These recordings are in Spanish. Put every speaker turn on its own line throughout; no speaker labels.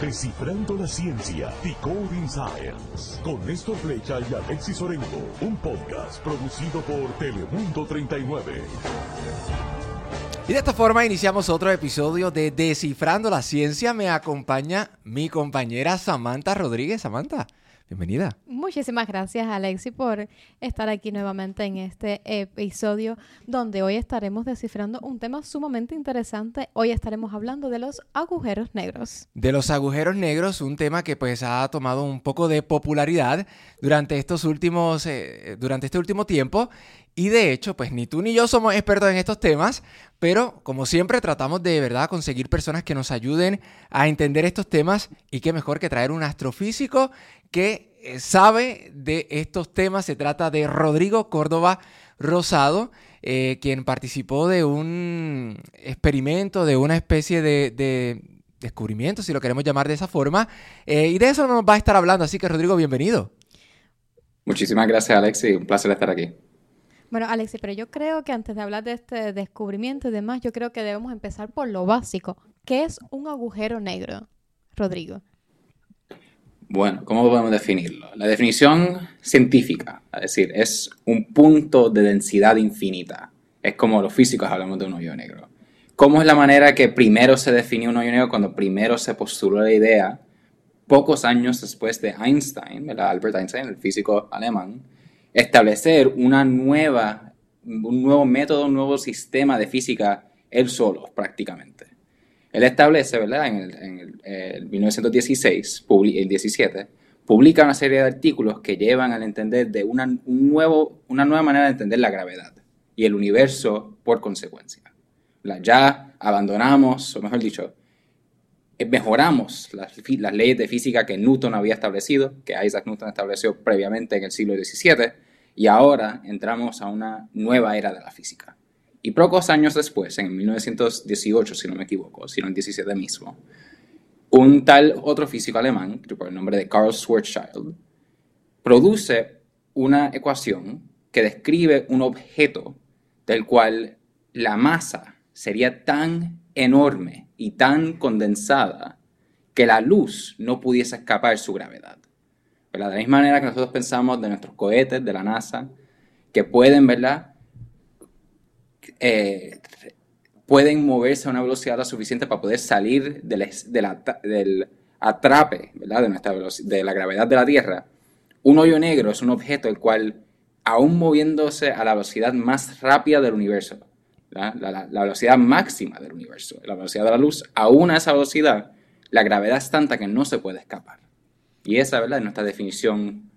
Descifrando la ciencia, Decoding Science, con Néstor Flecha y Alexis Orengo, un podcast producido por Telemundo 39.
Y de esta forma iniciamos otro episodio de Descifrando la Ciencia. Me acompaña mi compañera Samantha Rodríguez. Samantha, bienvenida.
Muchísimas gracias, Alexi, por estar aquí nuevamente en este episodio donde hoy estaremos descifrando un tema sumamente interesante. Hoy estaremos hablando de los agujeros negros.
De los agujeros negros, un tema que pues ha tomado un poco de popularidad durante estos últimos, eh, durante este último tiempo. Y de hecho, pues ni tú ni yo somos expertos en estos temas, pero como siempre tratamos de verdad conseguir personas que nos ayuden a entender estos temas y qué mejor que traer un astrofísico que sabe de estos temas. Se trata de Rodrigo Córdoba Rosado, eh, quien participó de un experimento, de una especie de, descubrimiento, si lo queremos llamar de esa forma. Eh, y de eso nos va a estar hablando. Así que Rodrigo, bienvenido.
Muchísimas gracias, Alexi. Un placer estar aquí.
Bueno, Alexi, pero yo creo que antes de hablar de este descubrimiento y demás, yo creo que debemos empezar por lo básico. ¿Qué es un agujero negro, Rodrigo?
Bueno, ¿cómo podemos definirlo? La definición científica, es decir, es un punto de densidad infinita. Es como los físicos hablamos de un hoyo negro. ¿Cómo es la manera que primero se definió un hoyo negro cuando primero se postuló la idea? Pocos años después de Einstein, Albert Einstein, el físico alemán, establecer una nueva, un nuevo método, un nuevo sistema de física él solo, prácticamente. Él establece, ¿verdad? En el, 1916, el 17, publica una serie de artículos que llevan al entender de una nueva manera de entender la gravedad y el universo por consecuencia. Ya abandonamos, o mejor dicho, eh, mejoramos las, las, leyes de física que Newton había establecido, que Isaac Newton estableció previamente en el siglo XVII, y ahora entramos a una nueva era de la física. Y pocos años después, en 1918, si no me equivoco, sino en 17 mismo, un tal otro físico alemán, por el nombre de Karl Schwarzschild, produce una ecuación que describe un objeto del cual la masa sería tan enorme y tan condensada que la luz no pudiese escapar su gravedad. De la misma manera que nosotros pensamos de nuestros cohetes, de la NASA, que pueden, ¿verdad? Eh, pueden moverse a una velocidad lo suficiente para poder salir del, atrape. De, nuestra de la gravedad de la Tierra. Un hoyo negro es un objeto el cual, aún moviéndose a la velocidad más rápida del universo, la, la, velocidad máxima del universo, la velocidad de la luz, aún a esa velocidad, la gravedad es tanta que no se puede escapar. Y esa ¿verdad? es nuestra definición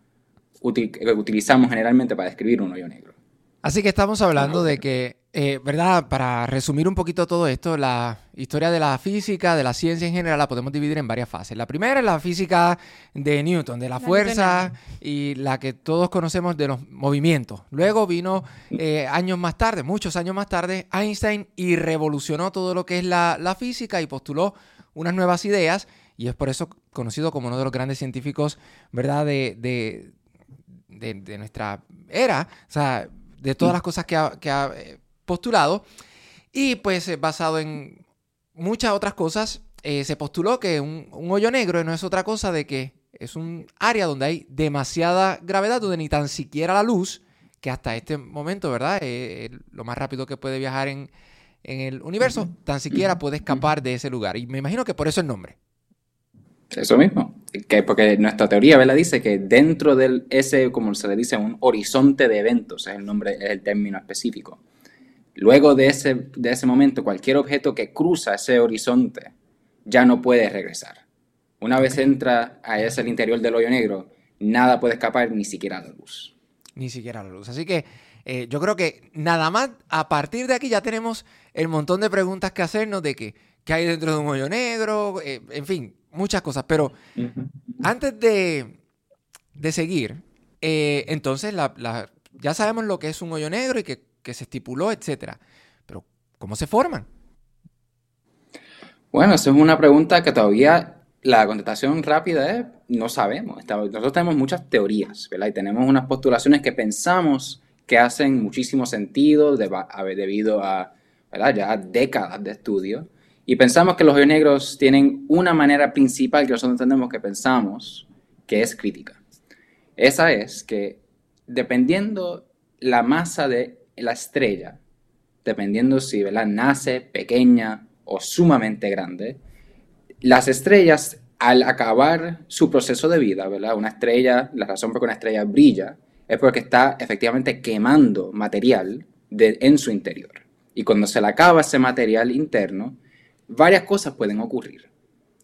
que utilizamos generalmente para describir un hoyo negro.
Así que estamos hablando de que, eh, ¿verdad? Para resumir un poquito todo esto, la historia de la física, de la ciencia en general, la podemos dividir en varias fases. La primera es la física de Newton, de la, fuerza y la que todos conocemos de los movimientos. Luego vino eh, años más tarde, muchos años más tarde, Einstein y revolucionó todo lo que es la, la física y postuló unas nuevas ideas y es por eso conocido como uno de los grandes científicos, ¿verdad?, de, de, nuestra era, o sea, de todas las cosas que ha, eh, postulado. Y pues eh, basado en muchas otras cosas, eh, se postuló que un, hoyo negro no es otra cosa de que es un área donde hay demasiada gravedad, donde ni tan siquiera la luz, que hasta este momento, ¿verdad? lo más rápido que puede viajar en, en el universo, tan siquiera puede escapar de ese lugar. Y me imagino que por eso el nombre.
Eso mismo. Que porque nuestra teoría, ¿verdad? Dice que dentro de ese, como se le dice, un horizonte de eventos, es el nombre, es el término específico. Luego de ese, de ese momento, cualquier objeto que cruza ese horizonte ya no puede regresar. Una vez entra a ese el interior del hoyo negro, nada puede escapar, ni siquiera la luz.
Ni siquiera la luz. Así que eh, yo creo que nada más a partir de aquí ya tenemos el montón de preguntas que hacernos de que, qué hay dentro de un hoyo negro, eh, en fin, muchas cosas. Pero antes de, seguir, eh, entonces ya sabemos lo que es un hoyo negro y que, se estipuló, etcétera. Pero, ¿cómo se forman?
Bueno, esa es una pregunta que todavía la contestación rápida es no sabemos. Nosotros tenemos muchas teorías, ¿verdad? Y tenemos unas postulaciones que pensamos que hacen muchísimo sentido debido a ¿verdad? ya décadas de estudio Y pensamos que los hoyos negros tienen una manera principal que nosotros entendemos que pensamos, que es crítica. Esa es que dependiendo la masa de la estrella, dependiendo si ¿verdad? nace pequeña o sumamente grande, las estrellas al acabar su proceso de vida, ¿verdad? Una estrella, la razón por que una estrella brilla es porque está efectivamente quemando material en su interior. Y cuando se le acaba ese material interno, varias cosas pueden ocurrir.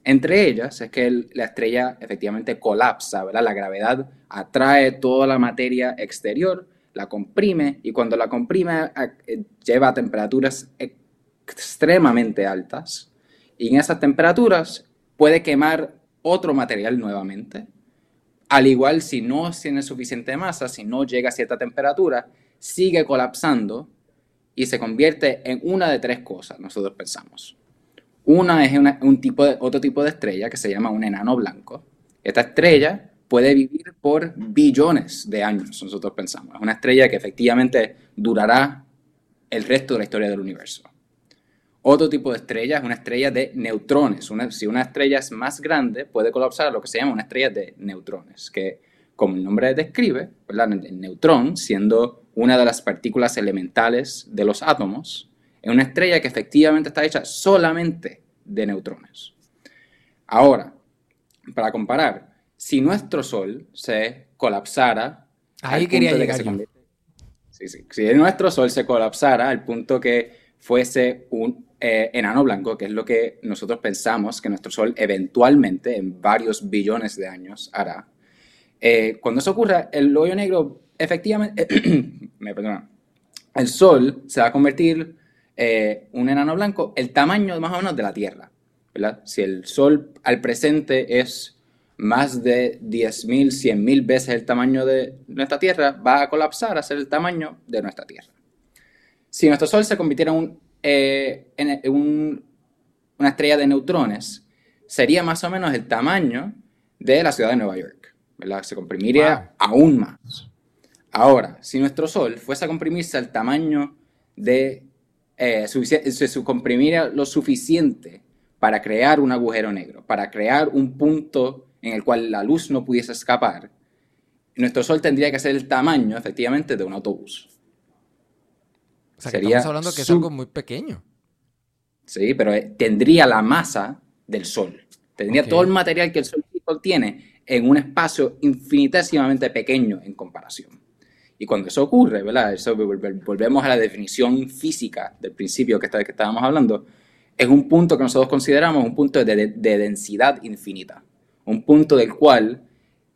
Entre ellas es que la estrella efectivamente colapsa, ¿verdad? La gravedad atrae toda la materia exterior, la comprime y cuando la comprime eh, lleva a temperaturas extremadamente altas y en esas temperaturas puede quemar otro material nuevamente. Al igual si no tiene suficiente masa, si no llega a cierta temperatura, sigue colapsando y se convierte en una de tres cosas, nosotros pensamos. Una es un tipo de, otro tipo de estrella que se llama un enano blanco. Esta estrella puede vivir por billones de años, nosotros pensamos. Es una estrella que efectivamente durará el resto de la historia del universo. Otro tipo de estrella es una estrella de neutrones. si una estrella es más grande, puede colapsar a lo que se llama una estrella de neutrones, que como el nombre describe, el neutrón, siendo una de las partículas elementales de los átomos, es una estrella que efectivamente está hecha solamente de neutrones. Ahora, para comparar, si nuestro Sol se colapsara...
Ahí quería llegar
Si nuestro Sol se colapsara al punto que fuese un eh, enano blanco, que es lo que nosotros pensamos que nuestro Sol eventualmente, en varios billones de años, hará. Eh, cuando eso ocurra, el hoyo negro, efectivamente, me perdona, el Sol se va a convertir eh, un enano blanco, el tamaño más o menos de la Tierra. ¿verdad? Si el Sol al presente es más de 10.000, 100.000 veces el tamaño de nuestra Tierra, va a colapsar a ser el tamaño de nuestra Tierra. Si nuestro Sol se convirtiera en un eh, en una estrella de neutrones sería más o menos el tamaño de la ciudad de Nueva York. ¿verdad? Se comprimiría aún más. Ahora, si nuestro Sol fuese a comprimirse al tamaño de... Eh, se comprimiría lo suficiente para crear un agujero negro, para crear un punto en el cual la luz no pudiese escapar, nuestro Sol tendría que ser el tamaño, efectivamente, de un autobús.
O sea, que estamos hablando que es algo muy pequeño.
Sí, pero eh, tendría la masa del Sol. Tendría todo el material que el Sol tiene en un espacio infinitesimamente pequeño en comparación. Y cuando eso ocurre, ¿verdad? Eso, volvemos a la definición física del principio que, que estábamos hablando, es un punto que nosotros consideramos un punto de, de densidad infinita. Un punto del cual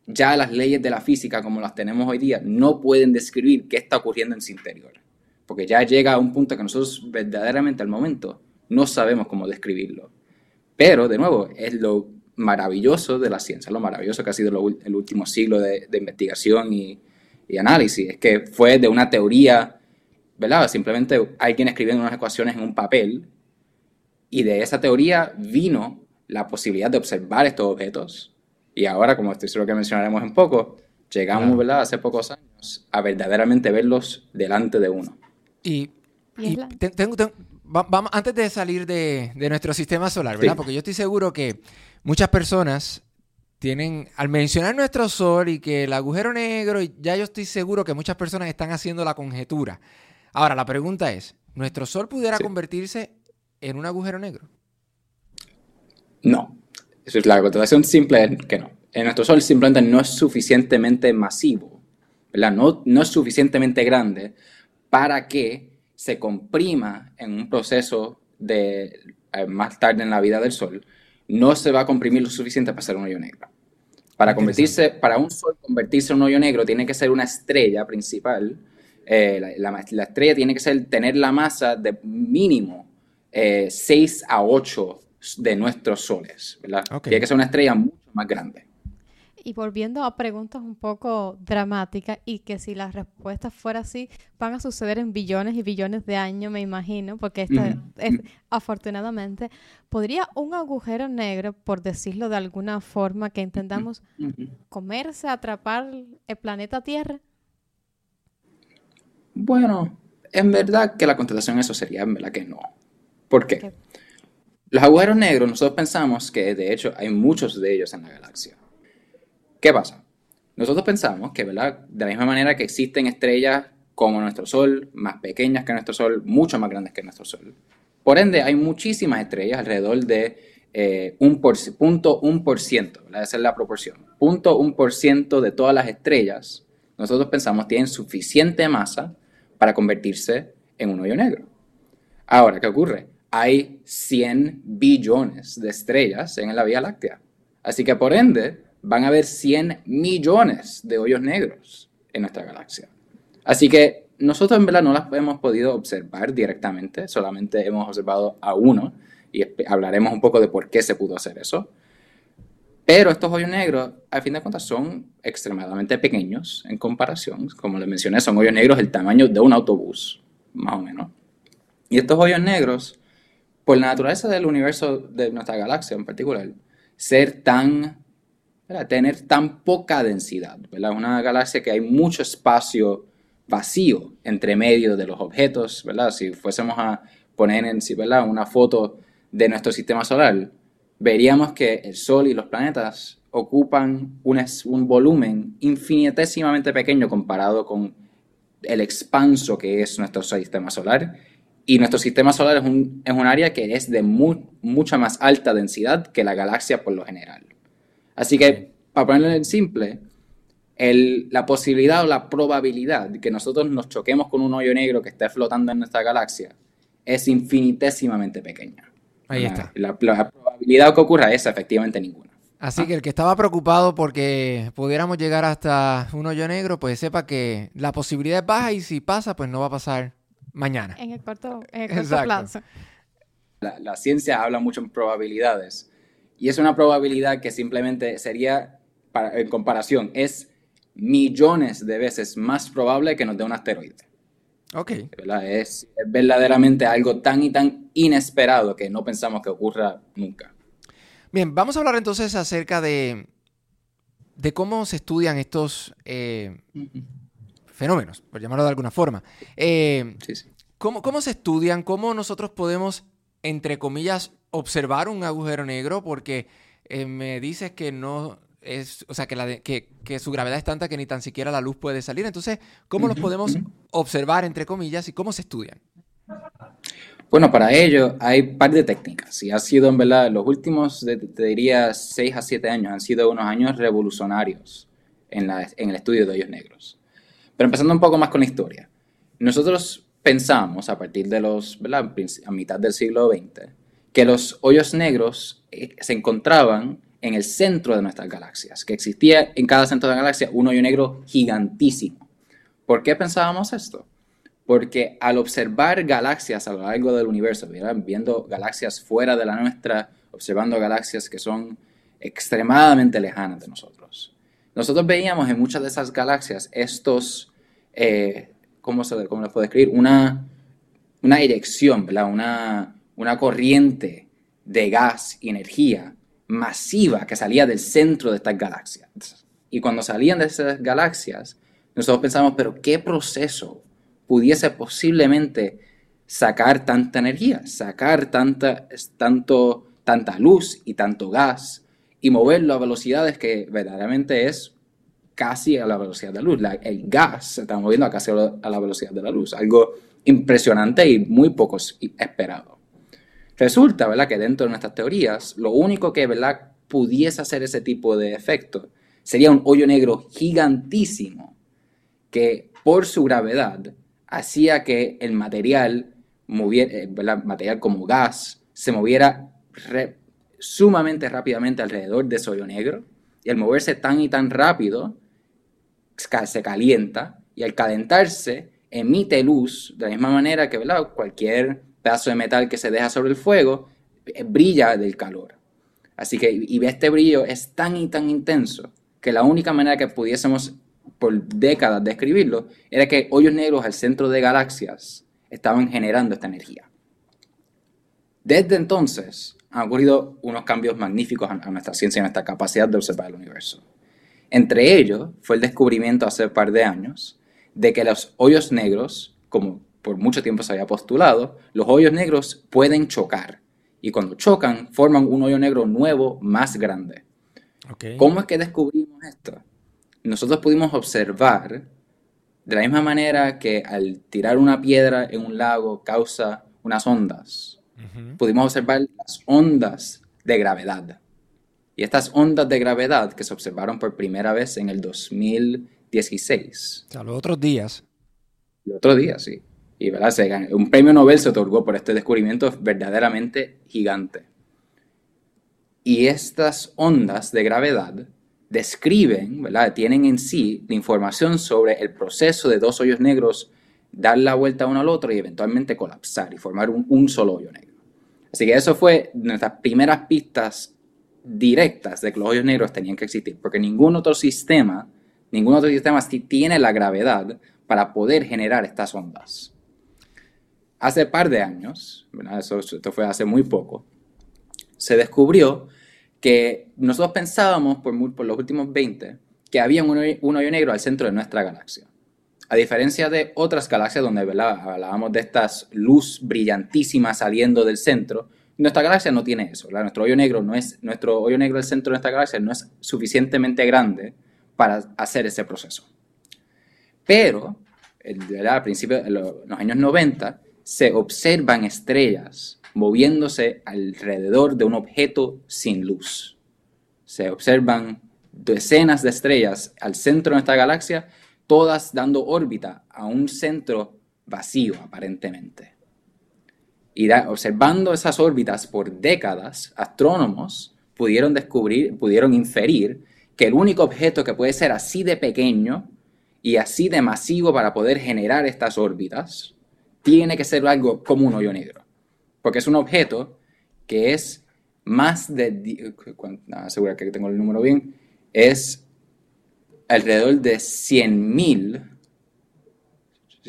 ya las leyes de la física como las tenemos hoy día no pueden describir qué está ocurriendo en su interior porque ya llega a un punto que nosotros verdaderamente al momento no sabemos cómo describirlo. Pero, de nuevo, es lo maravilloso de la ciencia, lo maravilloso que ha sido el último siglo de, investigación y, análisis, es que fue de una teoría, ¿verdad? Simplemente alguien escribiendo unas ecuaciones en un papel y de esa teoría vino la posibilidad de observar estos objetos y ahora, como estoy seguro que mencionaremos en poco, llegamos, ¿verdad? Hace pocos años a verdaderamente verlos delante de uno.
Y, tengo, vamos, antes de salir de, nuestro sistema solar, ¿verdad? Porque yo estoy seguro que muchas personas tienen, al mencionar nuestro sol y que el agujero negro, ya yo estoy seguro que muchas personas están haciendo la conjetura. Ahora, la pregunta es, ¿nuestro sol pudiera convertirse en un agujero negro?
No. Eso es la contestación simple es que no. En nuestro sol simplemente no es suficientemente masivo, ¿verdad? No, no es suficientemente grande para que se comprima en un proceso de eh, más tarde en la vida del Sol, no se va a comprimir lo suficiente para ser un hoyo negro. Para convertirse, para un Sol convertirse en un hoyo negro tiene que ser una estrella principal. Eh, la, estrella tiene que ser, tener la masa de mínimo 6 eh, a 8 de nuestros soles. Tiene que ser una estrella mucho más grande.
Y volviendo a preguntas un poco dramáticas y que si las respuestas fueran así, van a suceder en billones y billones de años, me imagino, porque esta es, afortunadamente, ¿podría un agujero negro, por decirlo de alguna forma, que entendamos, comerse, atrapar el planeta Tierra?
Bueno, en verdad que la contestación a eso sería en verdad que no. ¿Por qué? Los agujeros negros, nosotros pensamos que de hecho hay muchos de ellos en la galaxia. ¿Qué pasa? Nosotros pensamos que, ¿verdad? De la misma manera que existen estrellas como nuestro Sol, más pequeñas que nuestro Sol, mucho más grandes que nuestro Sol. Por ende, hay muchísimas estrellas, alrededor de eh, un por, punto un por ciento, esa es la proporción. Punto un por ciento de todas las estrellas, nosotros pensamos, tienen suficiente masa para convertirse en un hoyo negro. Ahora, ¿qué ocurre? Hay 100 billones de estrellas en la Vía Láctea. Así que, por ende, van a haber 100 millones de hoyos negros en nuestra galaxia. Así que nosotros en verdad no las hemos podido observar directamente, solamente hemos observado a uno y hablaremos un poco de por qué se pudo hacer eso. Pero estos hoyos negros, al fin de cuentas, son extremadamente pequeños en comparación. Como les mencioné, son hoyos negros del tamaño de un autobús, más o menos. Y estos hoyos negros, por la naturaleza del universo de nuestra galaxia en particular, ser tan tener tan poca densidad. ¿verdad? Una galaxia que hay mucho espacio vacío entre medio de los objetos. ¿verdad? Si fuésemos a poner en sí, ¿verdad? una foto de nuestro sistema solar, veríamos que el Sol y los planetas ocupan un, un volumen infinitesimamente pequeño comparado con el expanso que es nuestro sistema solar. Y nuestro sistema solar es un, es un área que es de mucha más alta densidad que la galaxia por lo general. Así que, para ponerlo en simple, la posibilidad o la probabilidad de que nosotros nos choquemos con un hoyo negro que esté flotando en nuestra galaxia es infinitesimamente pequeña.
Ahí está.
La, probabilidad que ocurra es efectivamente ninguna.
Así que el que estaba preocupado porque pudiéramos llegar hasta un hoyo negro, pues sepa que la posibilidad es baja y si pasa, pues no va a pasar mañana.
En el corto, en el corto plazo.
La, la, ciencia habla mucho en probabilidades y es una probabilidad que simplemente sería, en comparación, es millones de veces más probable que nos dé un asteroide.
Ok.
Es, verdaderamente algo tan y tan inesperado que no pensamos que ocurra nunca.
Bien, vamos a hablar entonces acerca de, de cómo se estudian estos eh, fenómenos, por llamarlo de alguna forma. Eh, sí, sí. ¿cómo, ¿Cómo se estudian? ¿Cómo nosotros podemos, entre comillas, observar un agujero negro porque eh, me dices que no es, o sea, que, la que, que, su gravedad es tanta que ni tan siquiera la luz puede salir. Entonces, ¿cómo los podemos observar, entre comillas, y cómo se estudian?
Bueno, para ello hay un par de técnicas y ha sido, en verdad, los últimos, te diría, 6 a 7 años, han sido unos años revolucionarios en, la, en el estudio de hoyos negros. Pero empezando un poco más con la historia. Nosotros pensamos, a partir de los, a mitad del siglo XX, que los hoyos negros eh, se encontraban en el centro de nuestras galaxias, que existía en cada centro de la galaxia un hoyo negro gigantísimo. ¿Por qué pensábamos esto? Porque al observar galaxias a lo largo del universo, viendo galaxias fuera de la nuestra, observando galaxias que son extremadamente lejanas de nosotros, nosotros veíamos en muchas de esas galaxias estos, eh, ¿cómo, se, cómo les puedo describir? Una, una ¿verdad? Una, una corriente de gas y energía masiva que salía del centro de estas galaxias. Y cuando salían de esas galaxias, nosotros pensamos, pero ¿qué proceso pudiese posiblemente sacar tanta energía, sacar tanta, tanto, tanta luz y tanto gas y moverlo a velocidades que verdaderamente es casi a la velocidad de la luz. el gas se está moviendo a casi a la velocidad de la luz, algo impresionante y muy poco esperado. Resulta, ¿verdad?, que dentro de nuestras teorías, lo único que, ¿verdad?, pudiese hacer ese tipo de efecto sería un hoyo negro gigantísimo que por su gravedad hacía que el material, moviera, eh, material como gas se moviera sumamente rápidamente alrededor de ese hoyo negro y al moverse tan y tan rápido se calienta y al calentarse emite luz de la misma manera que ¿verdad? cualquier pedazo de metal que se deja sobre el fuego, eh, brilla del calor. Así que, y este brillo es tan y tan intenso que la única manera que pudiésemos por décadas describirlo era que hoyos negros al centro de galaxias estaban generando esta energía. Desde entonces han ocurrido unos cambios magníficos a nuestra ciencia y a nuestra capacidad de observar el universo. Entre ellos fue el descubrimiento hace un par de años de que los hoyos negros, como por mucho tiempo se había postulado, los hoyos negros pueden chocar y cuando chocan forman un hoyo negro nuevo más grande. ¿Cómo es que descubrimos esto? Nosotros pudimos observar de la misma manera que al tirar una piedra en un lago causa unas ondas, pudimos observar las ondas de gravedad. Y estas ondas de gravedad que se observaron por primera vez en el 2016.
O sea, los otros días.
Los otros días, sí. Y ¿verdad? un premio Nobel se otorgó por este descubrimiento verdaderamente gigante. Y estas ondas de gravedad describen, ¿verdad? tienen en sí la información sobre el proceso de dos hoyos negros dar la vuelta uno al otro y eventualmente colapsar y formar un, un solo hoyo negro. Así que eso fue nuestras primeras pistas directas de que los hoyos negros tenían que existir, porque ningún otro sistema, ningún otro sistema tiene la gravedad para poder generar estas ondas. Hace par de años, esto fue hace muy poco, se descubrió que nosotros pensábamos por, los últimos 20 que había un hoyo, negro al centro de nuestra galaxia. A diferencia de otras galaxias donde hablábamos de estas luz brillantísima saliendo del centro, nuestra galaxia no tiene eso. Nuestro hoyo negro no es nuestro hoyo negro del centro de nuestra galaxia no es suficientemente grande para hacer ese proceso. Pero a principios de los años 90 se observan estrellas moviéndose alrededor de un objeto sin luz. Se observan decenas de estrellas al centro de nuestra galaxia, todas dando órbita a un centro vacío aparentemente. Y observando esas órbitas por décadas, astrónomos pudieron descubrir, pudieron inferir que el único objeto que puede ser así de pequeño y así de masivo para poder generar estas órbitas tiene que ser algo como un hoyo negro porque es un objeto que es más de, asegura que tengo el número bien, es alrededor de 100.000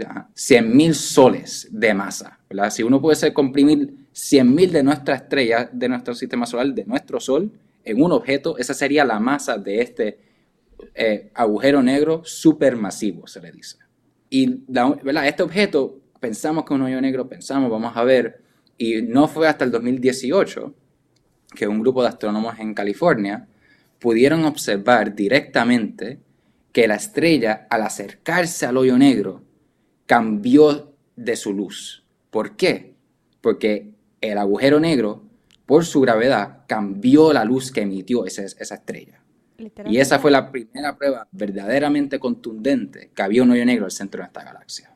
100.000 soles de masa. Si uno puede comprimir 100.000 de nuestra estrella, de nuestro sistema solar, de nuestro Sol, en un objeto, esa sería la masa de este eh, agujero negro supermasivo, se le dice. Y este objeto, pensamos que un hoyo negro, pensamos, vamos a ver, y no fue hasta el 2018 que un grupo de astrónomos en California pudieron observar directamente que la estrella al acercarse al hoyo negro cambió de su luz. ¿Por qué? Porque el agujero negro, por su gravedad, cambió la luz que emitió esa, esa estrella. Y esa fue la primera prueba verdaderamente contundente que había un hoyo negro al centro de esta galaxia.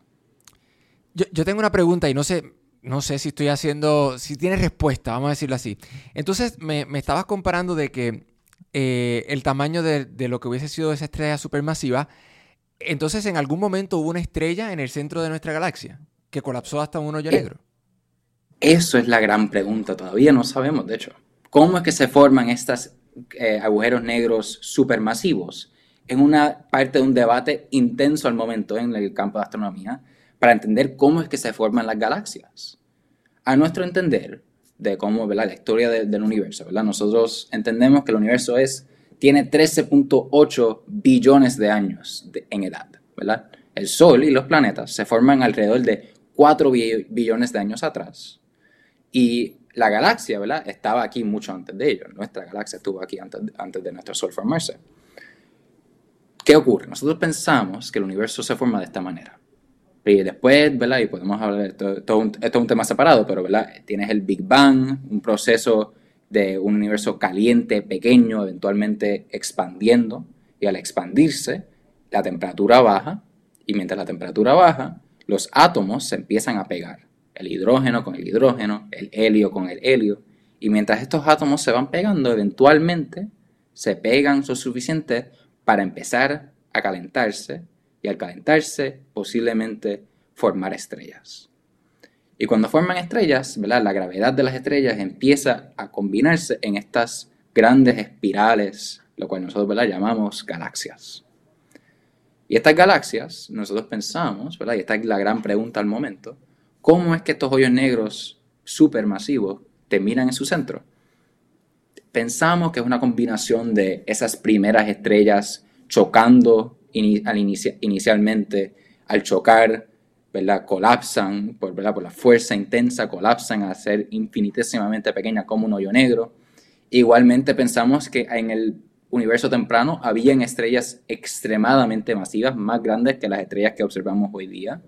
Yo, yo tengo una pregunta y no sé, no sé si estoy haciendo, si tiene respuesta, vamos a decirlo así. Entonces me, estabas comparando de que eh, el tamaño de, lo que hubiese sido esa estrella supermasiva, entonces en algún momento hubo una estrella en el centro de nuestra galaxia que colapsó hasta un hoyo eh, negro.
Eso es la gran pregunta, todavía no sabemos, de hecho. ¿Cómo es que se forman estos eh, agujeros negros supermasivos? En una parte de un debate intenso al momento en el campo de astronomía para entender cómo es que se forman las galaxias. A nuestro entender, de cómo la historia del universo, ¿verdad? nosotros entendemos que el universo es, tiene 13.8 billones de años en edad. ¿verdad? El Sol y los planetas se forman alrededor de 4 billones de años atrás. Y la galaxia ¿verdad? estaba aquí mucho antes de ello. Nuestra galaxia estuvo aquí antes, antes de nuestro Sol formarse. ¿Qué ocurre? Nosotros pensamos que el universo se forma de esta manera. Y después, ¿verdad? Y podemos hablar, esto, esto, es un tema separado, pero, ¿verdad? Tienes el Big Bang, un proceso de un universo caliente, pequeño, eventualmente expandiendo, y al expandirse, la temperatura baja, y mientras la temperatura baja, los átomos se empiezan a pegar, el hidrógeno con el hidrógeno, el helio con el helio, y mientras estos átomos se van pegando, eventualmente se pegan lo suficiente para empezar a calentarse y al calentarse posiblemente formar estrellas. Y cuando forman estrellas, la gravedad de las estrellas empieza a combinarse en estas grandes espirales, lo cual nosotros llamamos galaxias. Y estas galaxias, nosotros pensamos, y esta es la gran pregunta al momento, ¿cómo es que estos hoyos negros supermasivos terminan en su centro? Pensamos que es una combinación de esas primeras estrellas chocando al inicialmente, al chocar, ¿verdad? colapsan por, la fuerza intensa, colapsan a ser infinitesimamente pequeñas como un hoyo negro. Igualmente pensamos que en el universo temprano habían estrellas extremadamente masivas, más grandes que las estrellas que observamos hoy día.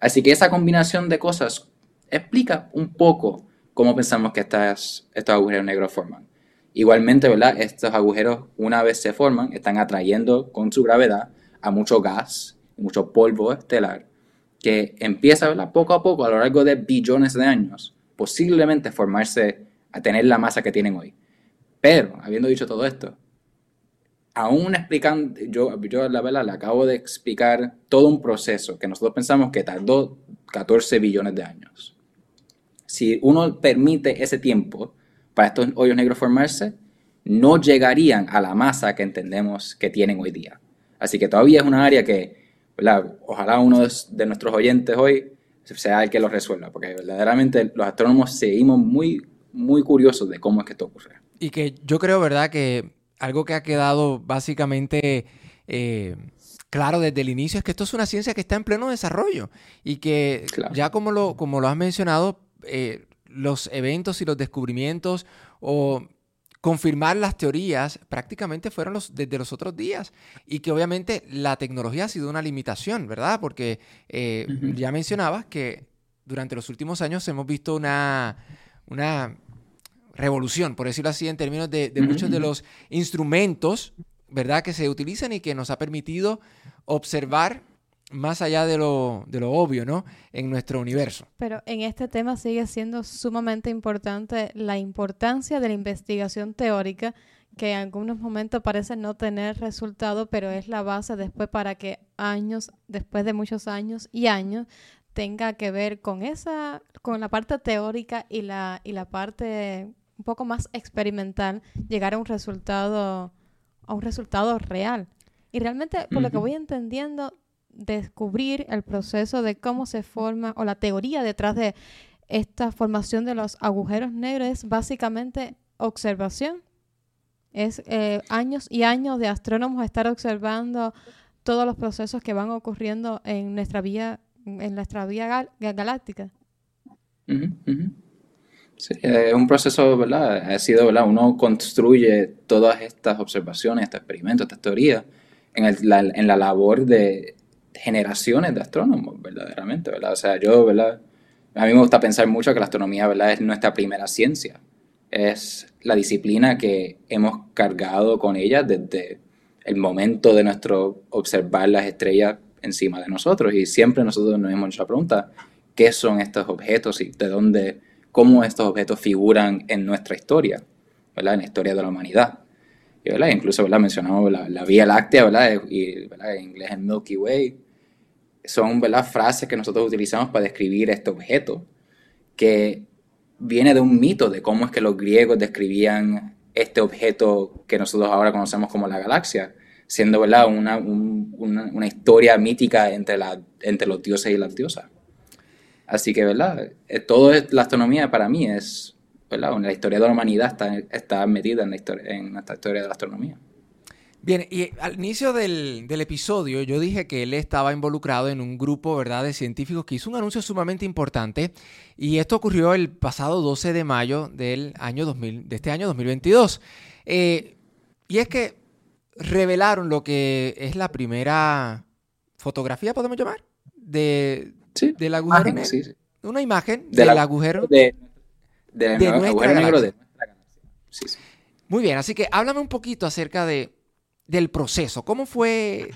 Así que esa combinación de cosas explica un poco cómo pensamos que estas, estos agujeros negros forman. Igualmente, ¿verdad? Estos agujeros, una vez se forman, están atrayendo con su gravedad a mucho gas mucho polvo estelar que empieza ¿verdad? poco a poco a lo largo de billones de años, posiblemente formarse a tener la masa que tienen hoy. Pero, habiendo dicho todo esto, aún explicando, yo, yo la verdad le acabo de explicar todo un proceso que nosotros pensamos que tardó 14 billones de años. Si uno permite ese tiempo para estos hoyos negros formarse, no llegarían a la masa que entendemos que tienen hoy día. Así que todavía es una área que Ojalá uno de, nuestros oyentes hoy sea el que lo resuelva, porque verdaderamente los astrónomos seguimos muy, muy curiosos de cómo es que esto ocurre.
Y que yo creo, ¿verdad?, que algo que ha quedado básicamente eh, claro desde el inicio es que esto es una ciencia que está en pleno desarrollo y que ya como lo, como lo has mencionado, eh, los eventos y los descubrimientos o confirmar las teorías prácticamente fueron los, desde los otros días y que obviamente la tecnología ha sido una limitación, ¿verdad? Porque eh, ya mencionabas que durante los últimos años hemos visto una, una revolución, por decirlo así, en términos de, muchos de los instrumentos, ¿verdad? Que se utilizan y que nos ha permitido observar más allá de lo, de lo obvio, ¿no? En nuestro universo.
Pero en este tema sigue siendo sumamente importante la importancia de la investigación teórica, que en algunos momentos parece no tener resultado, pero es la base después para que años, después de muchos años y años, tenga que ver con esa, con la parte teórica y la, y la parte un poco más experimental, llegar a un resultado, a un resultado real. Y realmente, por lo que voy entendiendo, descubrir el proceso de cómo se forma o la teoría detrás de esta formación de los agujeros negros es básicamente observación. Es eh, años y años de astrónomos estar observando todos los procesos que van ocurriendo en nuestra vía, en nuestra vía galáctica.
Sí, es un proceso, ¿verdad? Ha sido, ¿verdad? Uno construye todas estas observaciones, estos experimentos, estas teorías en, la, en la labor de generaciones de astrónomos, verdaderamente, ¿verdad? O sea, yo, ¿verdad? A mí me gusta pensar mucho que la astronomía, ¿verdad? Es nuestra primera ciencia. Es la disciplina que hemos cargado con ella desde el momento de nuestro observar las estrellas encima de nosotros. Y siempre nosotros nos hemos hecho la pregunta, ¿qué son estos objetos y de dónde, cómo estos objetos figuran en nuestra historia, ¿verdad? En la historia de la humanidad. Y, ¿verdad? Incluso, ¿verdad? Mencionamos la, Vía Láctea, ¿verdad? Y, ¿verdad? En inglés el Milky Way, son ¿verdad? frases que nosotros utilizamos para describir este objeto, que viene de un mito de cómo es que los griegos describían este objeto que nosotros ahora conocemos como la galaxia, siendo ¿verdad? Una, una, historia mítica entre, la, entre los dioses y las diosas. Así que, ¿verdad? Eh, todo la astronomía para mí es, ¿verdad? La historia de la humanidad está, está metida en, la historia, en esta historia de la astronomía.
Bien, y al inicio del, episodio yo dije que él estaba involucrado en un grupo, ¿verdad?, de científicos que hizo un anuncio sumamente importante y esto ocurrió el pasado 12 de mayo del año 2000, de este año 2022. Eh, y es que revelaron lo que es la primera fotografía, podemos llamar, de, del agujero negro. Sí, Una imagen del agujero
de, agujero negro de nuestra galaxia.
Muy bien, así que háblame un poquito acerca de del proceso. ¿Cómo fue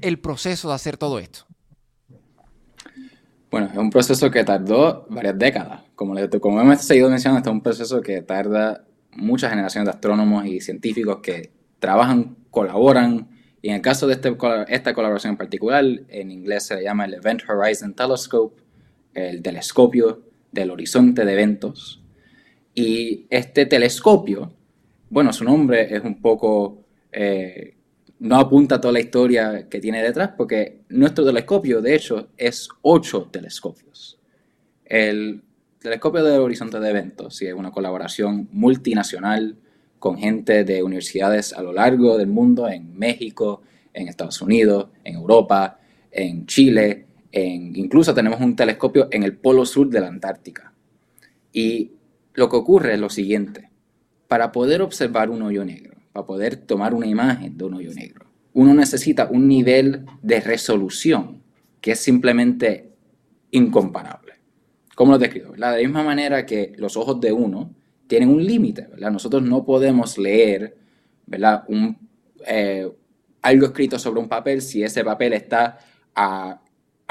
el proceso de hacer todo esto?
Bueno, es un proceso que tardó varias décadas. Como, como hemos seguido mencionando, este es un proceso que tarda muchas generaciones de astrónomos y científicos que trabajan, colaboran. Y en el caso de este, esta colaboración en particular, en inglés se le llama el Event Horizon Telescope, el telescopio del horizonte de eventos. Y este telescopio, bueno, su nombre es un poco eh, no apunta toda la historia que tiene detrás, porque nuestro telescopio, de hecho, es ocho telescopios. El telescopio del horizonte de eventos es una colaboración multinacional con gente de universidades a lo largo del mundo, en México, en Estados Unidos, en Europa, en Chile, incluso tenemos un telescopio en el polo sur de la Antártica. Y lo que ocurre es lo siguiente. Para poder observar un hoyo negro, para poder tomar una imagen de un hoyo negro, uno necesita un nivel de resolución que es simplemente incomparable. ¿Cómo lo describo? De la misma manera que los ojos de uno tienen un límite, ¿verdad? Nosotros no podemos leer, ¿verdad? Un, eh, algo escrito sobre un papel si ese papel está a,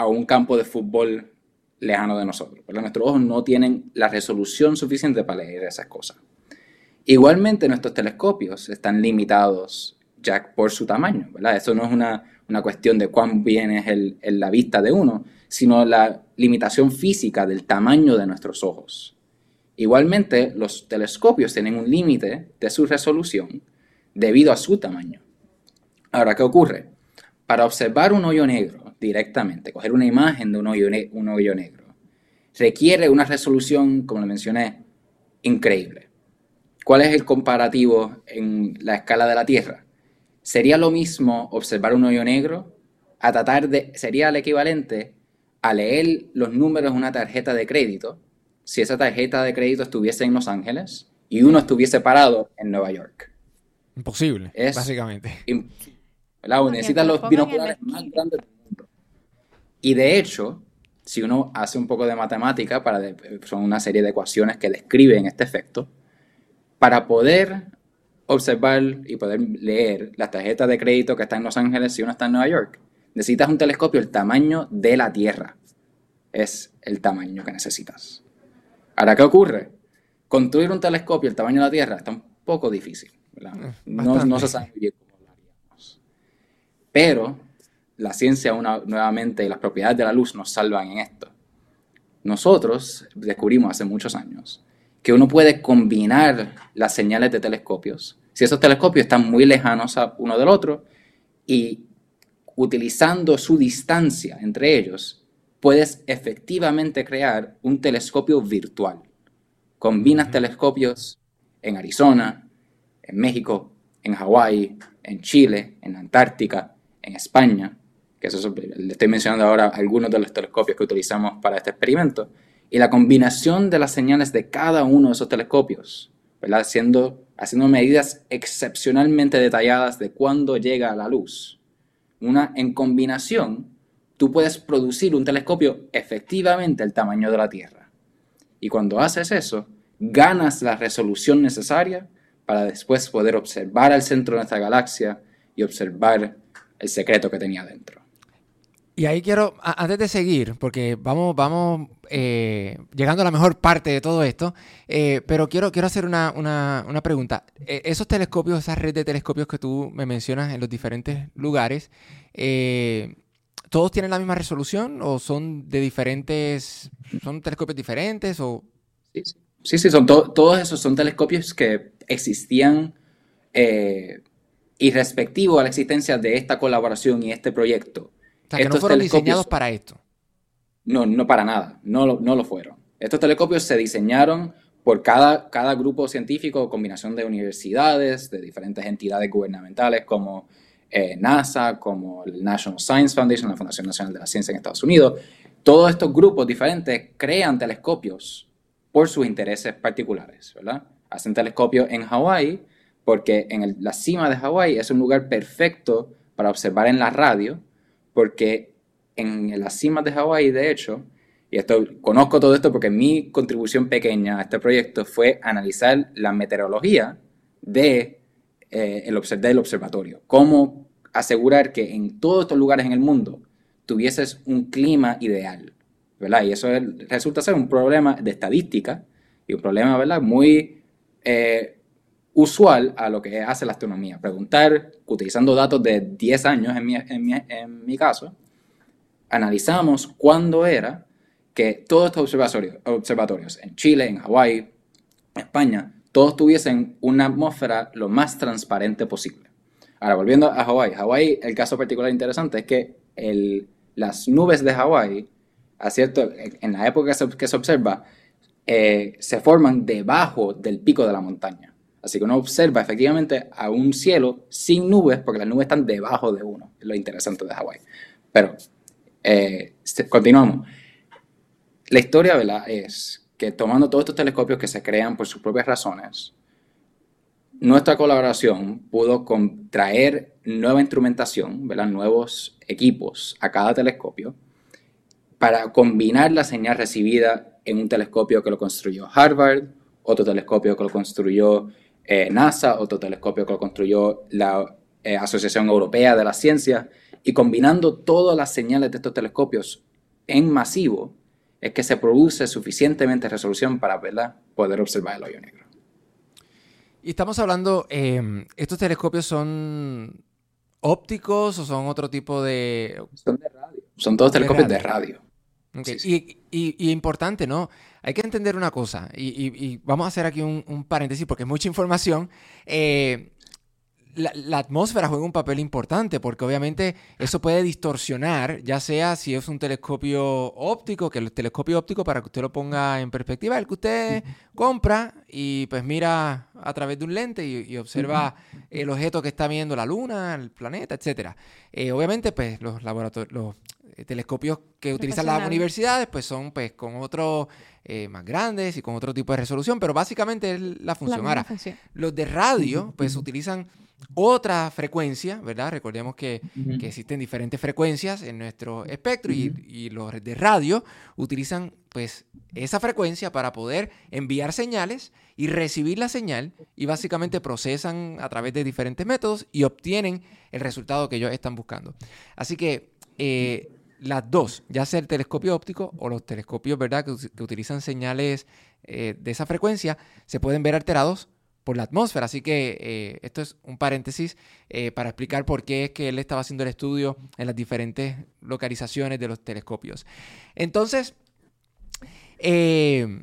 un campo de fútbol lejano de nosotros. Nuestros ojos no tienen la resolución suficiente para leer esas cosas. Igualmente nuestros telescopios están limitados ya por su tamaño, ¿verdad? Eso no es una, cuestión de cuán bien es la vista de uno, sino la limitación física del tamaño de nuestros ojos. Igualmente, los telescopios tienen un límite de su resolución debido a su tamaño. Ahora, ¿qué ocurre? Para observar un hoyo negro directamente, coger una imagen de un hoyo, un hoyo negro, requiere una resolución, como le mencioné, increíble. ¿Cuál es el comparativo en la escala de la Tierra? Sería lo mismo observar un hoyo negro a tratar de, sería el equivalente a leer los números de una tarjeta de crédito si esa tarjeta de crédito estuviese en Los Ángeles y uno estuviese parado en Nueva York.
Imposible, es básicamente.
Necesitas los binoculares más grandes del mundo. Y de hecho, si uno hace un poco de matemática, para son una serie de ecuaciones que describen este efecto, para poder observar y poder leer las tarjetas de crédito que están en Los Ángeles si uno está en Nueva York, necesitas un telescopio el tamaño de la Tierra. Es el tamaño que necesitas. Ahora, ¿qué ocurre? Construir un telescopio el tamaño de la Tierra está un poco difícil. Eh, no, no, se sabe bien cómo lo haríamos. Pero la ciencia nuevamente y las propiedades de la luz nos salvan en esto. Nosotros descubrimos hace muchos años que uno puede combinar las señales de telescopios. Si esos telescopios están muy lejanos uno del otro y utilizando su distancia entre ellos, puedes efectivamente crear un telescopio virtual. Combinas telescopios en Arizona, en México, en Hawái, en Chile, en Antártica, en España, que eso le estoy mencionando ahora algunos de los telescopios que utilizamos para este experimento, y la combinación de las señales de cada uno de esos telescopios. Haciendo, haciendo medidas excepcionalmente detalladas de cuándo llega la luz. Una, en combinación, tú puedes producir un telescopio efectivamente el tamaño de la Tierra. Y cuando haces eso, ganas la resolución necesaria para después poder observar al centro de nuestra galaxia y observar el secreto que tenía dentro.
Y ahí quiero, antes de seguir, porque vamos, vamos eh, llegando a la mejor parte de todo esto, eh, pero quiero, quiero hacer una, pregunta. E, esos telescopios, esa red de telescopios que tú me mencionas en los diferentes lugares, eh, ¿todos tienen la misma resolución o son de diferentes, son telescopios diferentes o...?
Sí, sí, son todos esos son telescopios que existían y respectivo a la existencia de esta colaboración y este proyecto
o sea, que no fueron diseñados para esto.
No, no para nada, no lo, no lo fueron. Estos telescopios se diseñaron por cada, cada grupo científico o combinación de universidades, de diferentes entidades gubernamentales como eh, NASA, como el National Science Foundation, la Fundación Nacional de la Ciencia en Estados Unidos. Todos estos grupos diferentes crean telescopios por sus intereses particulares, ¿verdad? Hacen telescopios en Hawái porque en la cima de Hawái es un lugar perfecto para observar en la radio porque en las cimas de Hawái, de hecho, y esto conozco todo esto porque mi contribución pequeña a este proyecto fue analizar la meteorología de, eh, el, del observatorio. Cómo asegurar que en todos estos lugares en el mundo tuvieses un clima ideal, ¿verdad? Y eso resulta ser un problema de estadística y un problema, ¿verdad? Muy eh, usual a lo que hace la astronomía. Preguntar, utilizando datos de 10 años en mi, en mi, caso, analizamos cuándo era que todos estos observatorios, observatorios en Chile, en Hawái, España, todos tuviesen una atmósfera lo más transparente posible. Ahora, volviendo a Hawái. Hawái, el caso particular interesante es que el, las nubes de Hawái, a cierto, en la época que se, observa, eh, se forman debajo del pico de la montaña. Así que uno observa efectivamente a un cielo sin nubes porque las nubes están debajo de uno. Es lo interesante de Hawái. Pero Eh, continuamos. La historia. Es que tomando todos estos telescopios que se crean por sus propias razones, nuestra colaboración pudo traer nueva instrumentación, nuevos equipos a cada telescopio para combinar la señal recibida en un telescopio que lo construyó Harvard, otro telescopio que lo construyó eh, NASA, otro telescopio que lo construyó la eh, Asociación Europea de la Ciencia, y combinando todas las señales de estos telescopios en masivo, es que se produce suficientemente resolución para poder observar el hoyo negro.
Y estamos hablando, em, ¿estos telescopios son ópticos o son otro tipo de...?
Son de radio. Son todos telescopios de radio.
Y, importante, ¿no? Hay que entender una cosa, y, vamos a hacer aquí un, paréntesis porque es mucha información. Eh, la, atmósfera juega un papel importante porque obviamente eso puede distorsionar, ya sea si es un telescopio óptico, que el telescopio óptico, para que usted lo ponga en perspectiva, el que usted compra y pues mira a través de un lente y, observa el objeto que está viendo la luna, el planeta, etc. Eh, obviamente pues los laboratorios, los eh, telescopios que utilizan las universidades pues son pues con otros eh, más grandes y con otro tipo de resolución, pero básicamente es la función. Ahora, los de radio pues utilizan otra frecuencia, ¿verdad? Recordemos que, existen diferentes frecuencias en nuestro espectro y, los de radio utilizan pues esa frecuencia para poder enviar señales y recibir la señal y básicamente procesan a través de diferentes métodos y obtienen el resultado que ellos están buscando. Así que eh, las dos, ya sea el telescopio óptico o los telescopios, ¿verdad? Que, utilizan señales eh, de esa frecuencia, se pueden ver alterados por la atmósfera. Así que eh, esto es un paréntesis eh, para explicar por qué es que él estaba haciendo el estudio en las diferentes localizaciones de los telescopios. Entonces, eh,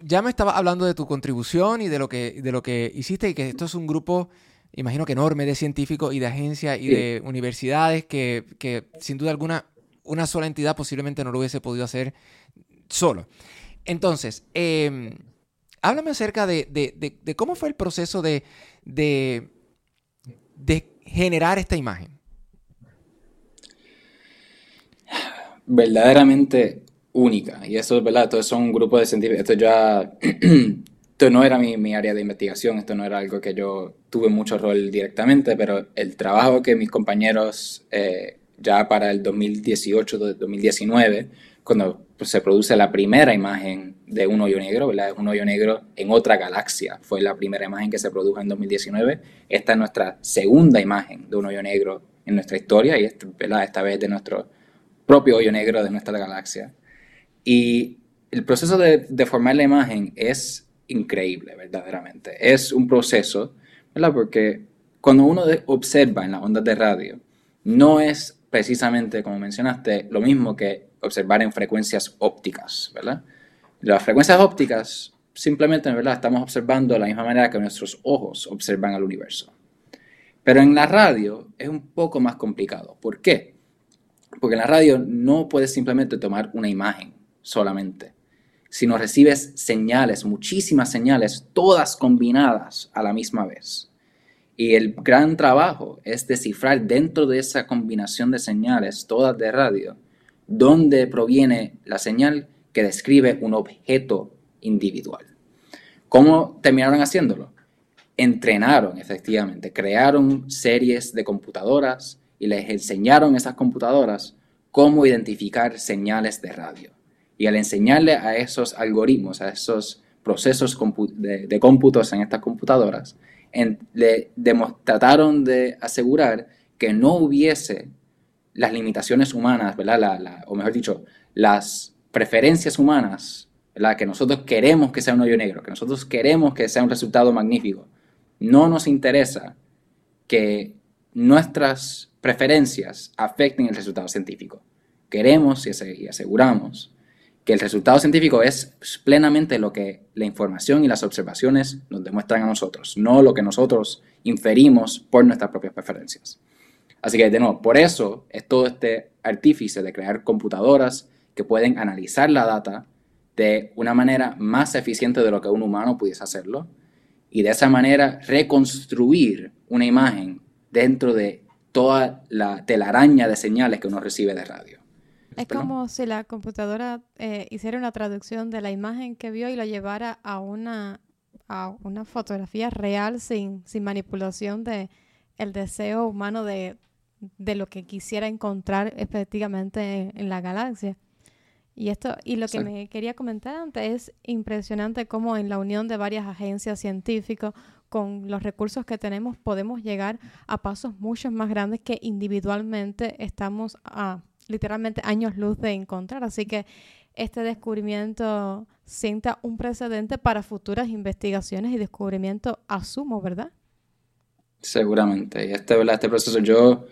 ya me estaba hablando de tu contribución y de lo que, de lo que hiciste y que esto es un grupo, imagino que enorme, de científicos y de agencias y de universidades que, que sin duda alguna una sola entidad posiblemente no lo hubiese podido hacer solo. Entonces, eh, háblame acerca de, cómo fue el proceso de, de, generar esta imagen.
Verdaderamente única. Y eso es verdad, esto es un grupo de científicos. Esto ya. esto no era mi, área de investigación, esto no era algo que yo tuve mucho rol directamente, pero el trabajo que mis compañeros eh, ya para el 2018, 2019, cuando pues, se produce la primera imagen de un hoyo negro, ¿verdad? Un hoyo negro en otra galaxia. Fue la primera imagen que se produjo en 2019. Esta es nuestra segunda imagen de un hoyo negro en nuestra historia y ¿verdad? esta vez de nuestro propio hoyo negro de nuestra galaxia. Y el proceso de, de formar la imagen es increíble, verdaderamente. Es un proceso, ¿verdad? Porque cuando uno observa en las ondas de radio, no es precisamente, como mencionaste, lo mismo que observar en frecuencias ópticas, ¿verdad? Las frecuencias ópticas simplemente, ¿verdad? Estamos observando de la misma manera que nuestros ojos observan al universo. Pero en la radio es un poco más complicado. ¿Por qué? Porque en la radio no puedes simplemente tomar una imagen solamente, sino recibes señales, muchísimas señales, todas combinadas a la misma vez. Y el gran trabajo es descifrar dentro de esa combinación de señales, todas de radio, dónde proviene la señal que describe un objeto individual. ¿Cómo terminaron haciéndolo? Entrenaron, efectivamente, crearon series de computadoras y les enseñaron a esas computadoras cómo identificar señales de radio. Y al enseñarle a esos algoritmos, a esos procesos de, cómputos en estas computadoras, le trataron de asegurar que no hubiese las limitaciones humanas, ¿verdad? o mejor dicho, las preferencias humanas, ¿verdad? Que nosotros queremos que sea un hoyo negro, que nosotros queremos que sea un resultado magnífico. No nos interesa que nuestras preferencias afecten el resultado científico. Queremos y aseguramos que el resultado científico es plenamente lo que la información y las observaciones nos demuestran a nosotros, no lo que nosotros inferimos por nuestras propias preferencias. Así que, de nuevo, por eso es todo este artífice de crear computadoras que pueden analizar la data de una manera más eficiente de lo que un humano pudiese hacerlo y de esa manera reconstruir una imagen dentro de toda la telaraña de señales que uno recibe de radio.
Es como si la computadora eh, hiciera una traducción de la imagen que vio y la llevara a una, a una fotografía real sin, sin manipulación de el deseo humano de, de lo que quisiera encontrar efectivamente en, la galaxia. Y esto, y lo que me quería comentar antes es impresionante cómo en la unión de varias agencias científicas, con los recursos que tenemos, podemos llegar a pasos mucho más grandes que individualmente estamos a literalmente años luz de encontrar. Así que este descubrimiento sienta un precedente para futuras investigaciones y descubrimientos, asumo, ¿verdad?
Seguramente. Este, este proceso yo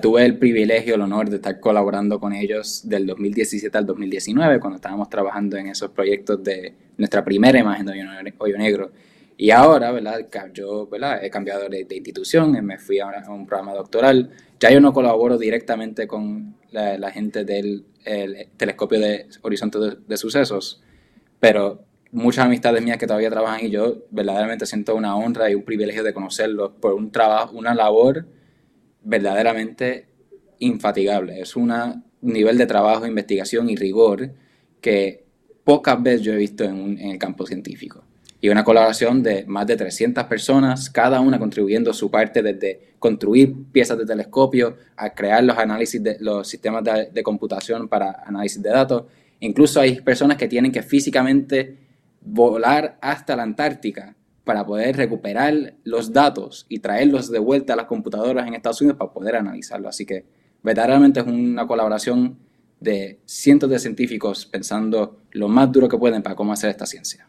tuve el privilegio, el honor de estar colaborando con ellos del 2017 al 2019, cuando estábamos trabajando en esos proyectos de nuestra primera imagen de hoyo negro. Y ahora, ¿verdad? Yo, ¿verdad? He cambiado de, institución, me fui a, un programa doctoral. Ya yo no colaboro directamente con la, gente del telescopio de Horizonte de Sucesos, pero muchas amistades mías que todavía trabajan y yo verdaderamente siento una honra y un privilegio de conocerlos por un trabajo, una labor verdaderamente infatigable. Es un nivel de trabajo, investigación y rigor que pocas veces yo he visto en, el campo científico. Y una colaboración de más de 300 personas, cada una contribuyendo su parte desde construir piezas de telescopio a crear los análisis de los sistemas de, de computación para análisis de datos. Incluso hay personas que tienen que físicamente volar hasta la Antártica para poder recuperar los datos y traerlos de vuelta a las computadoras en Estados Unidos para poder analizarlo. Así que verdaderamente es una colaboración de cientos de científicos pensando lo más duro que pueden para cómo hacer esta ciencia.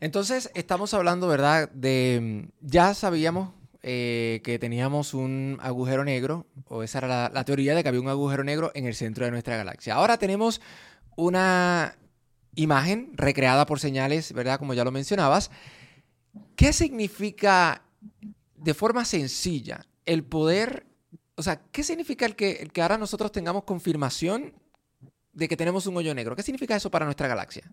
Entonces, estamos hablando, ¿verdad? De, ya sabíamos eh, que teníamos un agujero negro, o esa era la, la teoría de que había un agujero negro en el centro de nuestra galaxia. Ahora tenemos una imagen recreada por señales, ¿verdad? Como ya lo mencionabas. ¿Qué significa de forma sencilla el poder, o sea, qué significa el que, el que ahora nosotros tengamos confirmación de que tenemos un hoyo negro? ¿Qué significa eso para nuestra galaxia?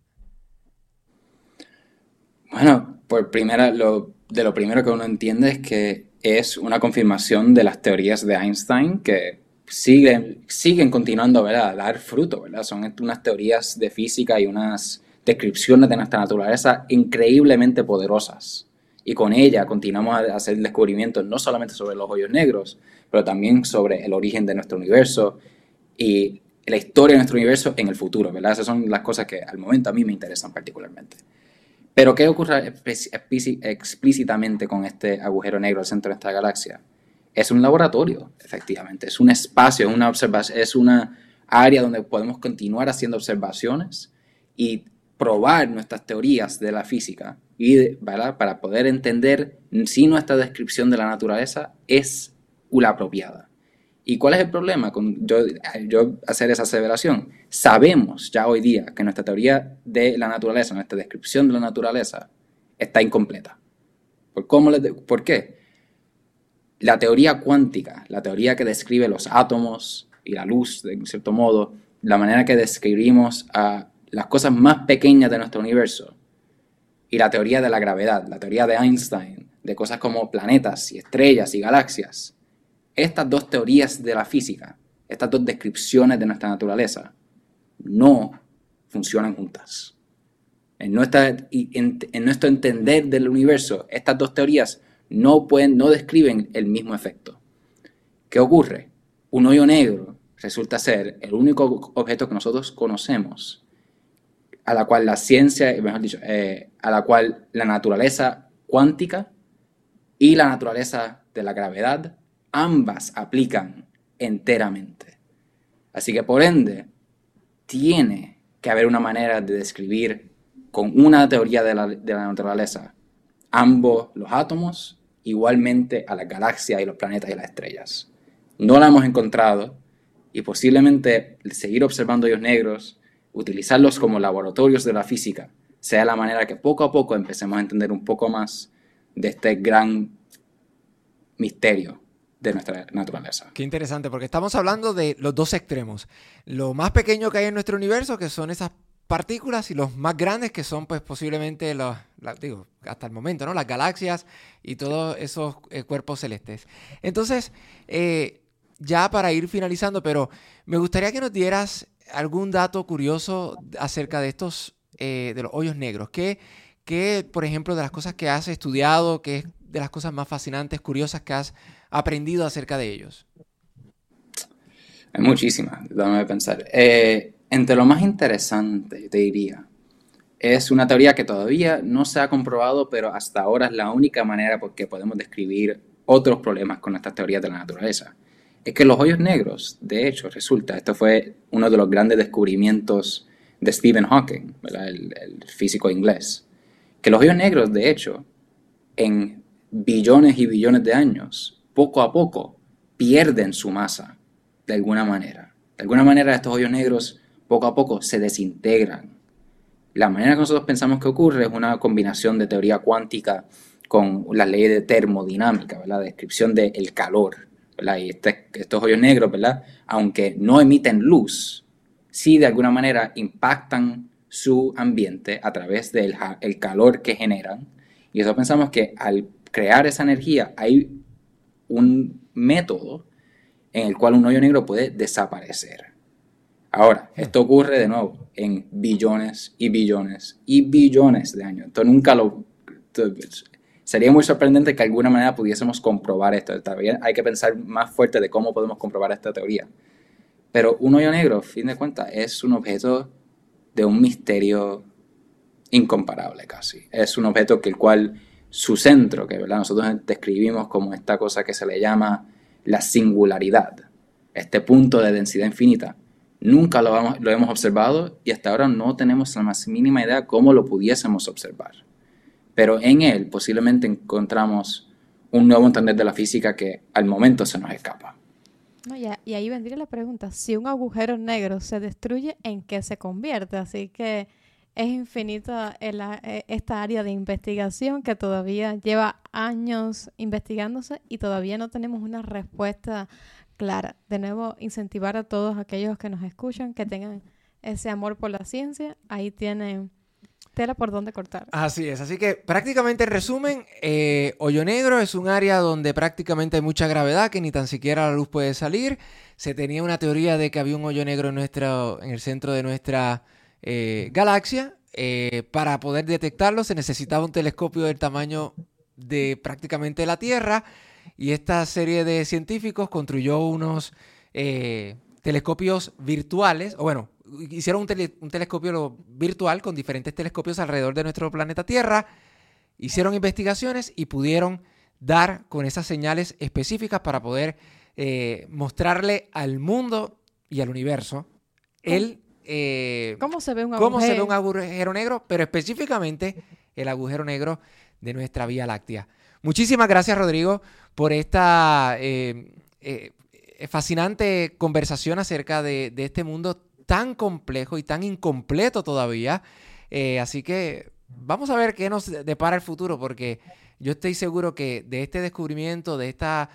Bueno, por primera, de lo primero que uno entiende es que es una confirmación de las teorías de Einstein que siguen, siguen continuando a dar fruto, ¿verdad? Son unas teorías de física y unas descripciones de nuestra naturaleza increíblemente poderosas. Y con ella continuamos a hacer descubrimientos no solamente sobre los hoyos negros, pero también sobre el origen de nuestro universo y la historia de nuestro universo en el futuro, ¿verdad? Esas son las cosas que al momento a mí me interesan particularmente. Pero ¿qué ocurre explícitamente con este agujero negro al centro de esta galaxia? es un laboratorio, efectivamente, es un espacio, una observación, es una área donde podemos continuar haciendo observaciones y probar nuestras teorías de la física y para poder entender si nuestra descripción de la naturaleza es la apropiada. ¿Y cuál es el problema con yo, hacer esa aseveración? Sabemos ya hoy día que nuestra teoría de la naturaleza, nuestra descripción de la naturaleza, está incompleta. ¿Por, cómo ¿Por qué? La teoría cuántica, la teoría que describe los átomos y la luz, de cierto modo, la manera que describimos a las cosas más pequeñas de nuestro universo, y la teoría de la gravedad, la teoría de Einstein, de cosas como planetas y estrellas y galaxias, estas dos teorías de la física, estas dos descripciones de nuestra naturaleza, no funcionan juntas. En, nuestro entender del universo, estas dos teorías no, pueden, no describen el mismo efecto. ¿Qué ocurre? Un hoyo negro resulta ser el único objeto que nosotros conocemos a la cual la ciencia, mejor dicho, eh, a la cual la naturaleza cuántica y la naturaleza de la gravedad, ambas aplican enteramente. Así que por ende, tiene que haber una manera de describir con una teoría de la, de la naturaleza ambos los átomos igualmente a la galaxia y los planetas y las estrellas. No la hemos encontrado y posiblemente seguir observando hoyos negros, utilizarlos como laboratorios de la física, sea la manera que poco a poco empecemos a entender un poco más de este gran misterio de nuestra naturaleza.
Qué interesante, porque estamos hablando de los dos extremos. Lo más pequeño que hay en nuestro universo, que son esas partículas y los más grandes que son pues posiblemente los, digo, hasta el momento, ¿no? Las galaxias y todos esos eh, cuerpos celestes. Entonces, eh, ya para ir finalizando, pero me gustaría que nos dieras algún dato curioso acerca de estos, eh, de los hoyos negros? ¿Qué, ¿Qué, por ejemplo, de las cosas que has estudiado, qué es de las cosas más fascinantes, curiosas que has aprendido acerca de ellos?
Hay muchísimas, déjame pensar. Eh, entre lo más interesante, te diría, es una teoría que todavía no se ha comprobado, pero hasta ahora es la única manera por que podemos describir otros problemas con estas teorías de la naturaleza. Es que los hoyos negros, de hecho, resulta, esto fue uno de los grandes descubrimientos de Stephen Hawking, El, físico inglés, que los hoyos negros, de hecho, en billones y billones de años, poco a poco, pierden su masa de alguna manera. De alguna manera estos hoyos negros poco a poco se desintegran. La manera que nosotros pensamos que ocurre es una combinación de teoría cuántica con las leyes de termodinámica, la descripción del calor. Y este, estos hoyos negros, ¿verdad? aunque no emiten luz, sí de alguna manera impactan su ambiente a través del el calor que generan. Y eso pensamos que al crear esa energía hay un método en el cual un hoyo negro puede desaparecer. Ahora, esto ocurre de nuevo en billones y billones y billones de años. Entonces nunca lo... Sería muy sorprendente que de alguna manera pudiésemos comprobar esto. Todavía hay que pensar más fuerte de cómo podemos comprobar esta teoría. Pero un hoyo negro, fin de cuentas, es un objeto de un misterio incomparable casi. Es un objeto que el cual su centro, que ¿verdad? nosotros describimos como esta cosa que se le llama la singularidad, este punto de densidad infinita, nunca lo hemos observado y hasta ahora no tenemos la más mínima idea cómo lo pudiésemos observar. Pero en él posiblemente encontramos un nuevo entender de la física que al momento se nos escapa.
y, ahí vendría la pregunta, si un agujero negro se destruye, ¿en qué se convierte? Así que es infinita e, esta área de investigación que todavía lleva años investigándose y todavía no tenemos una respuesta clara. De nuevo, incentivar a todos aquellos que nos escuchan que tengan ese amor por la ciencia. Ahí tienen tela por donde cortar.
Así es, así que prácticamente en resumen, eh, Hoyo Negro es un área donde prácticamente hay mucha gravedad, que ni tan siquiera la luz puede salir. Se tenía una teoría de que había un hoyo negro en, nuestro, en el centro de nuestra eh, galaxia. Eh, para poder detectarlo se necesitaba un telescopio del tamaño de prácticamente la Tierra y esta serie de científicos construyó unos telescopios virtuales, o bueno, hicieron un, un, telescopio virtual con diferentes telescopios alrededor de nuestro planeta Tierra, hicieron investigaciones y pudieron dar con esas señales específicas para poder mostrarle al mundo y al universo el
eh, ¿Cómo se ve un
agujero? negro? Pero específicamente el agujero negro de nuestra Vía Láctea. Muchísimas gracias, Rodrigo, por esta eh, eh, fascinante conversación acerca de, este mundo tan complejo y tan incompleto todavía. así que vamos a ver qué nos depara el futuro, porque yo estoy seguro que de este descubrimiento, de esta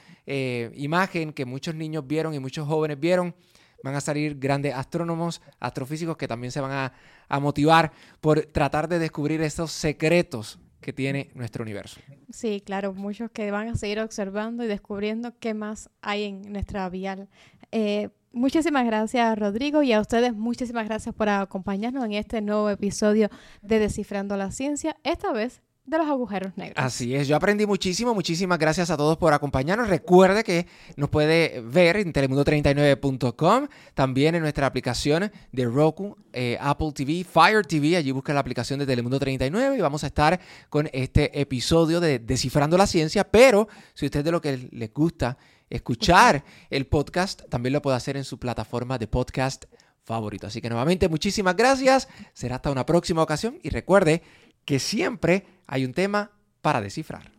imagen que muchos niños vieron y muchos jóvenes vieron, van a salir grandes astrónomos, astrofísicos que también se van a, motivar por tratar de descubrir esos secretos que tiene nuestro universo.
Sí, claro, muchos que van a seguir observando y descubriendo qué más hay en nuestra vial. Eh, muchísimas gracias, Rodrigo, y a ustedes muchísimas gracias por acompañarnos en este nuevo episodio de Descifrando la Ciencia, esta vez de los agujeros negros.
Así es, yo aprendí muchísimo, muchísimas gracias a todos por acompañarnos. Recuerde que nos puede ver en telemundo39.com, también en nuestra aplicación de Roku, eh, Apple TV, Fire TV, allí busca la aplicación de Telemundo 39 y vamos a estar con este episodio de Descifrando la Ciencia, pero si usted de lo que les gusta escuchar el podcast, también lo puede hacer en su plataforma de podcast favorito. Así que nuevamente muchísimas gracias, será hasta una próxima ocasión y recuerde que siempre hay un tema para descifrar.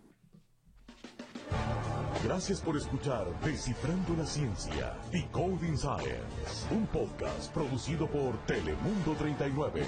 Gracias por escuchar Descifrando la Ciencia, Decoding Science, un podcast producido por Telemundo 39.